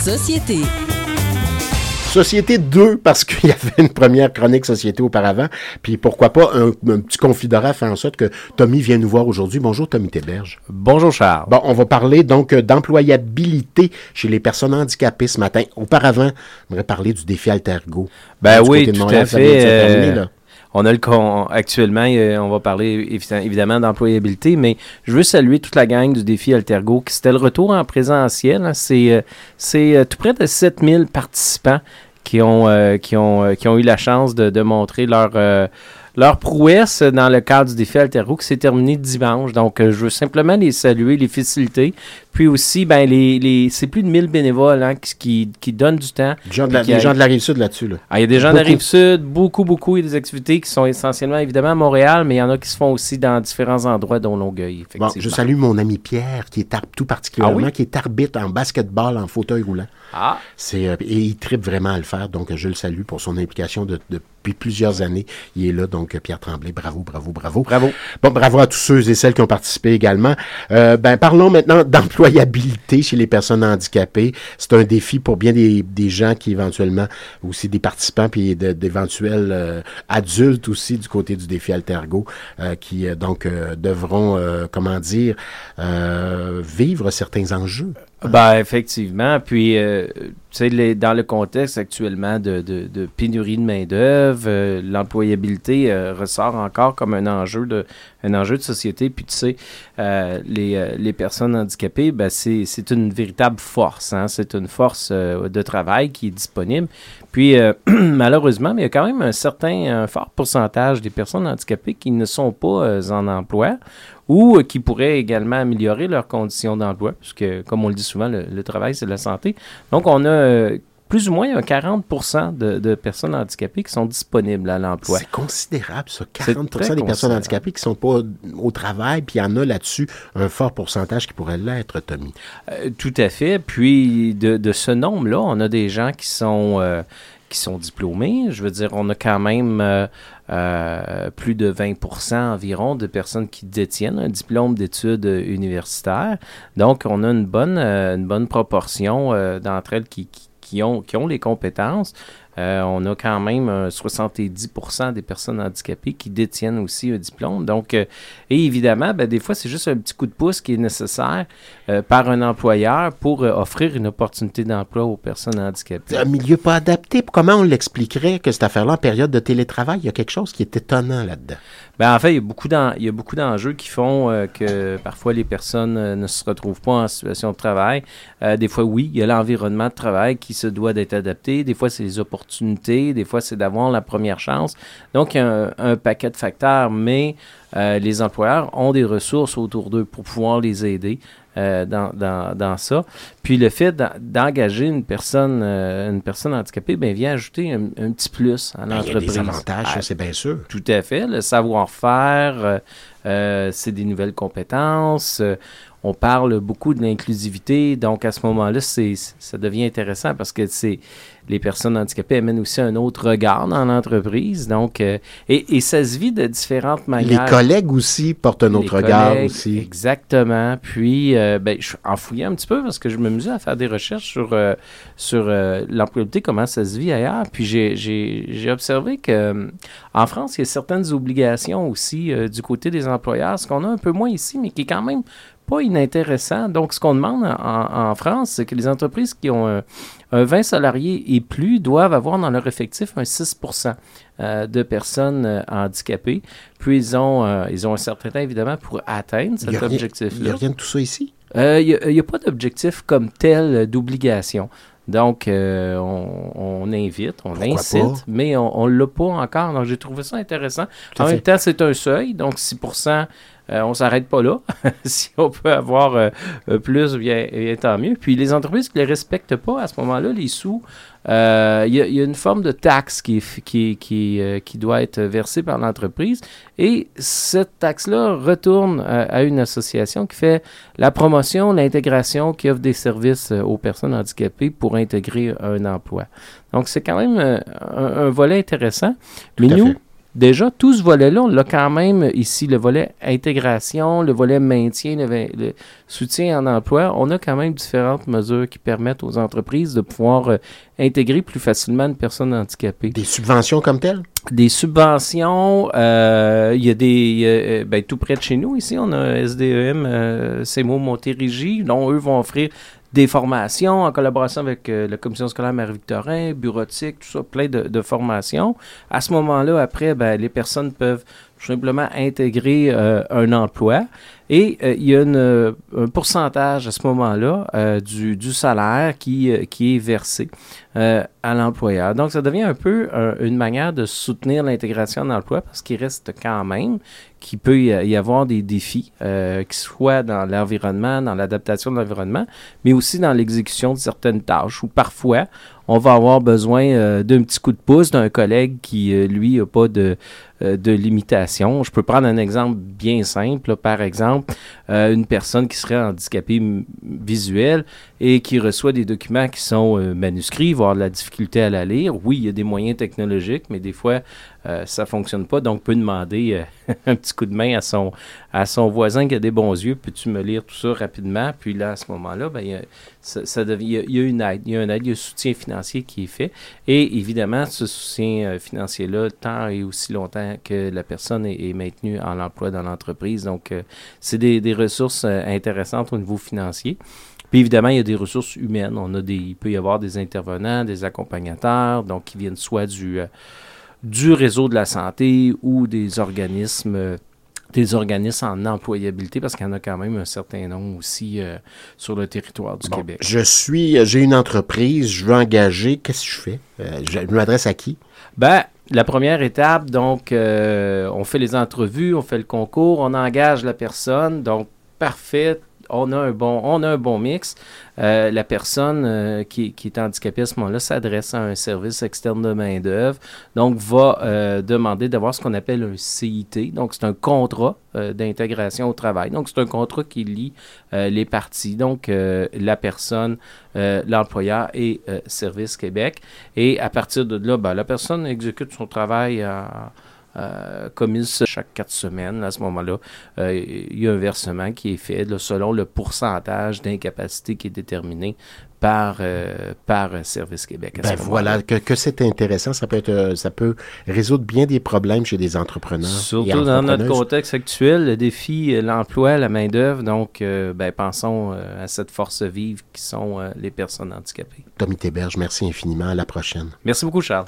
Société. Société 2, parce qu'il y avait une première chronique Société auparavant. Puis pourquoi pas un, petit confidorat fait en sorte que Tommy vient nous voir aujourd'hui. Bonjour Tommy Téberge. Bonjour Charles. Bon, on va parler donc d'employabilité chez les personnes handicapées ce matin. Auparavant, on aurait parlé du défi Altergo. Ben oui, tout à fait. Euh, on a le actuellement, on va parler évidemment d'employabilité, mais je veux saluer toute la gang du défi Altergo qui c'était le retour en présentiel. Hein. C'est euh, c'est euh, tout près de 7000 participants qui ont, euh, qui ont, euh, qui ont eu la chance de, montrer leur, euh, prouesse dans le cadre du défi Altero qui s'est terminé dimanche. Donc, je veux simplement les saluer, les féliciter. Puis aussi, ben, les, les c'est plus de 1000 bénévoles hein, qui, qui, donnent du temps. Des gens de la, gens de la Rive-Sud là-dessus. Là. Ah, il y a des gens de la Rive-Sud, beaucoup, beaucoup. Il y a des activités qui sont essentiellement, évidemment, à Montréal, mais il y en a qui se font aussi dans différents endroits, dont Longueuil, effectivement. Bon, je salue mon ami Pierre, qui est tout particulièrement, ah qui est arbitre en basketball en fauteuil roulant. Ah. C'est, euh, et il tripe vraiment à le faire, donc je le salue pour son implication depuis plusieurs années. Il est là, donc Pierre Tremblay, bravo, bravo, bravo. Bravo. Bon, bravo à tous ceux et celles qui ont participé également. Euh, ben, parlons maintenant d'employabilité chez les personnes handicapées. C'est un défi pour bien des, des, gens qui éventuellement, aussi des participants, puis d'éventuels euh, adultes aussi du côté du défi Altergo, qui donc devront, comment dire, vivre certains enjeux. Ben, effectivement. Puis, euh, tu sais, dans le contexte actuellement de, de, pénurie de main-d'œuvre, euh, l'employabilité euh, ressort encore comme un enjeu de, un enjeu de société. Puis, tu sais, les, les, personnes handicapées, ben, c'est une véritable force. Hein? C'est une force de travail qui est disponible. Puis, malheureusement, il y a quand même un certain, un fort pourcentage des personnes handicapées qui ne sont pas en emploi ou euh, qui pourraient également améliorer leurs conditions d'emploi, puisque, comme on le dit souvent, le, travail, c'est la santé. Donc, on a euh, plus ou moins 40% de, personnes handicapées qui sont disponibles à l'emploi. C'est considérable, ça. 40% des personnes handicapées qui ne sont pas au travail, puis il y en a là-dessus un fort pourcentage qui pourrait l'être, Tommy. Euh, tout à fait. Puis, de, ce nombre-là, on a des gens qui sont, qui sont diplômés. Je veux dire, on a quand même euh, plus de 20% environ de personnes qui détiennent un diplôme d'études universitaires. Donc, on a une bonne, euh, une bonne proportion euh, d'entre elles qui, ont, qui ont les compétences. Euh, on a quand même 70% des personnes handicapées qui détiennent aussi un diplôme. Donc, euh, et évidemment, ben, des fois, c'est juste un petit coup de pouce qui est nécessaire euh, par un employeur pour offrir une opportunité d'emploi aux personnes handicapées. Un milieu pas adapté. Comment on l'expliquerait que cette affaire-là, en période de télétravail, il y a quelque chose qui est étonnant là-dedans? Ben, en fait, il y a beaucoup d'enjeux qui font que parfois les personnes ne se retrouvent pas en situation de travail. des fois, oui, il y a l'environnement de travail qui se doit d'être adapté. Des fois, c'est les opportunités des fois c'est d'avoir la première chance. Donc il y a un, paquet de facteurs, mais euh, les employeurs ont des ressources autour d'eux pour pouvoir les aider. Euh, dans, dans, dans, ça. Puis le fait d'engager une personne euh, une personne handicapée ben, vient ajouter un, petit plus à l'entreprise. Ben, il y a des avantages, ah, c'est bien sûr. Tout à fait. Le savoir-faire, c'est des nouvelles compétences on parle beaucoup de l'inclusivité, donc à ce moment-là, c'est, ça devient intéressant parce que c'est les personnes handicapées amènent aussi un autre regard dans l'entreprise, donc euh, et, ça se vit de différentes manières. Les collègues aussi portent un autre regard aussi. Exactement. Puis, euh, ben, je, en fouillant un petit peu parce que je me m'amusais à faire des recherches sur euh, sur l'employabilité, comment ça se vit ailleurs. Puis j'ai, j'ai observé que en France, il y a certaines obligations aussi du côté des employeurs, ce qu'on a un peu moins ici, mais qui est quand même pas inintéressant. Donc, ce qu'on demande en, France, c'est que les entreprises qui ont un, 20 salariés et plus doivent avoir dans leur effectif un 6% euh, de personnes euh, handicapées. Puis, ils ont, euh, ils ont un certain temps, évidemment, pour atteindre cet objectif-là. Il n'y a rien de tout ça ici? Il n'y a, pas d'objectif comme tel d'obligation. Donc, on, invite, on incite, mais on ne l'a pas encore. Donc, j'ai trouvé ça intéressant. en même temps, c'est un seuil, donc 6% euh, on s'arrête pas là. si on peut avoir euh, euh, plus, bien, tant mieux. Puis les entreprises qui ne les respectent pas, à ce moment-là, les sous, il y, a une forme de taxe qui, qui, qui, qui doit être versée par l'entreprise. Et cette taxe-là retourne à une association qui fait la promotion, l'intégration, qui offre des services aux personnes handicapées pour intégrer un emploi. Donc, c'est quand même un, volet intéressant. Mais nous, déjà, tout ce volet-là, on l'a quand même ici, le volet intégration, le volet maintien, le, soutien en emploi. On a quand même différentes mesures qui permettent aux entreprises de pouvoir euh, intégrer plus facilement une personne handicapée. Des subventions comme telles? Des subventions, euh, il y a des, euh, ben, tout près de chez nous ici, on a SDEM, euh, CEMO Montérégie, dont eux vont offrir des formations en collaboration avec euh, la commission scolaire Marie-Victorin, bureautique, tout ça, plein de, de formations. À ce moment-là, après, ben, les personnes peuvent simplement intégrer euh, un emploi. Et euh, il y a une, euh, un pourcentage à ce moment-là euh, du, du, salaire qui, euh, qui est versé à l'employeur. Donc, ça devient un peu une manière de soutenir l'intégration en emploi parce qu'il reste quand même qu'il peut y avoir des défis, euh, qui soient dans l'environnement, dans l'adaptation de l'environnement, mais aussi dans l'exécution de certaines tâches où parfois on va avoir besoin euh, d'un petit coup de pouce d'un collègue qui, euh, lui, n'a pas de, euh, de limitation. Je peux prendre un exemple bien simple. Par exemple, une personne qui serait handicapée visuelle et qui reçoit des documents qui sont manuscrits, voire de la difficulté à la lire. Oui, il y a des moyens technologiques, mais des fois, euh, ça fonctionne pas. Donc, peut demander euh, un petit coup de main à son, à son voisin qui a des bons yeux. Peux-tu me lire tout ça rapidement? Puis là, à ce moment-là, ben, il, y a, ça, il, une aide. Il y a une aide, il y a un soutien financier qui est fait. Et évidemment, ce soutien euh, financier-là, tant et aussi longtemps que la personne est, maintenue en emploi dans l'entreprise. Donc, euh, c'est des, des, ressources euh, intéressantes au niveau financier. Puis évidemment, il y a des ressources humaines. On a des, il peut y avoir des intervenants, des accompagnateurs, donc qui viennent soit du du réseau de la santé ou des organismes des organismes en employabilité parce qu'il y en a quand même un certain nombre aussi euh, sur le territoire du bon, Québec. Je suis, j'ai une entreprise, je veux engager, qu'est-ce que je fais? Euh, je m'adresse à qui? Ben, la première étape, donc, euh, on fait les entrevues, on fait le concours, on engage la personne, donc, parfait, on a un bon, mix. Euh, la personne euh, qui, est handicapée à ce moment-là s'adresse à un service externe de main-d'œuvre, donc va euh, demander d'avoir ce qu'on appelle un CIT. Donc, c'est un contrat d'intégration au travail. Donc, c'est un contrat qui lie les parties, donc la personne, l'employeur et Service Québec. Et à partir de là, ben, la personne exécute son travail à euh, chaque quatre semaines. À ce moment-là, euh, il y a un versement qui est fait là, selon le pourcentage d'incapacité qui est déterminé par, euh, par Service Québec. Ben voilà, que, que c'est intéressant. Ça peut, être, ça peut résoudre bien des problèmes chez des entrepreneurs. Surtout dans notre contexte actuel, le défi, l'emploi, la main-d'œuvre. Donc, euh, ben, pensons euh, à cette force vive qui sont les personnes handicapées. Tommy Théberge, merci infiniment. À la prochaine. Merci beaucoup, Charles.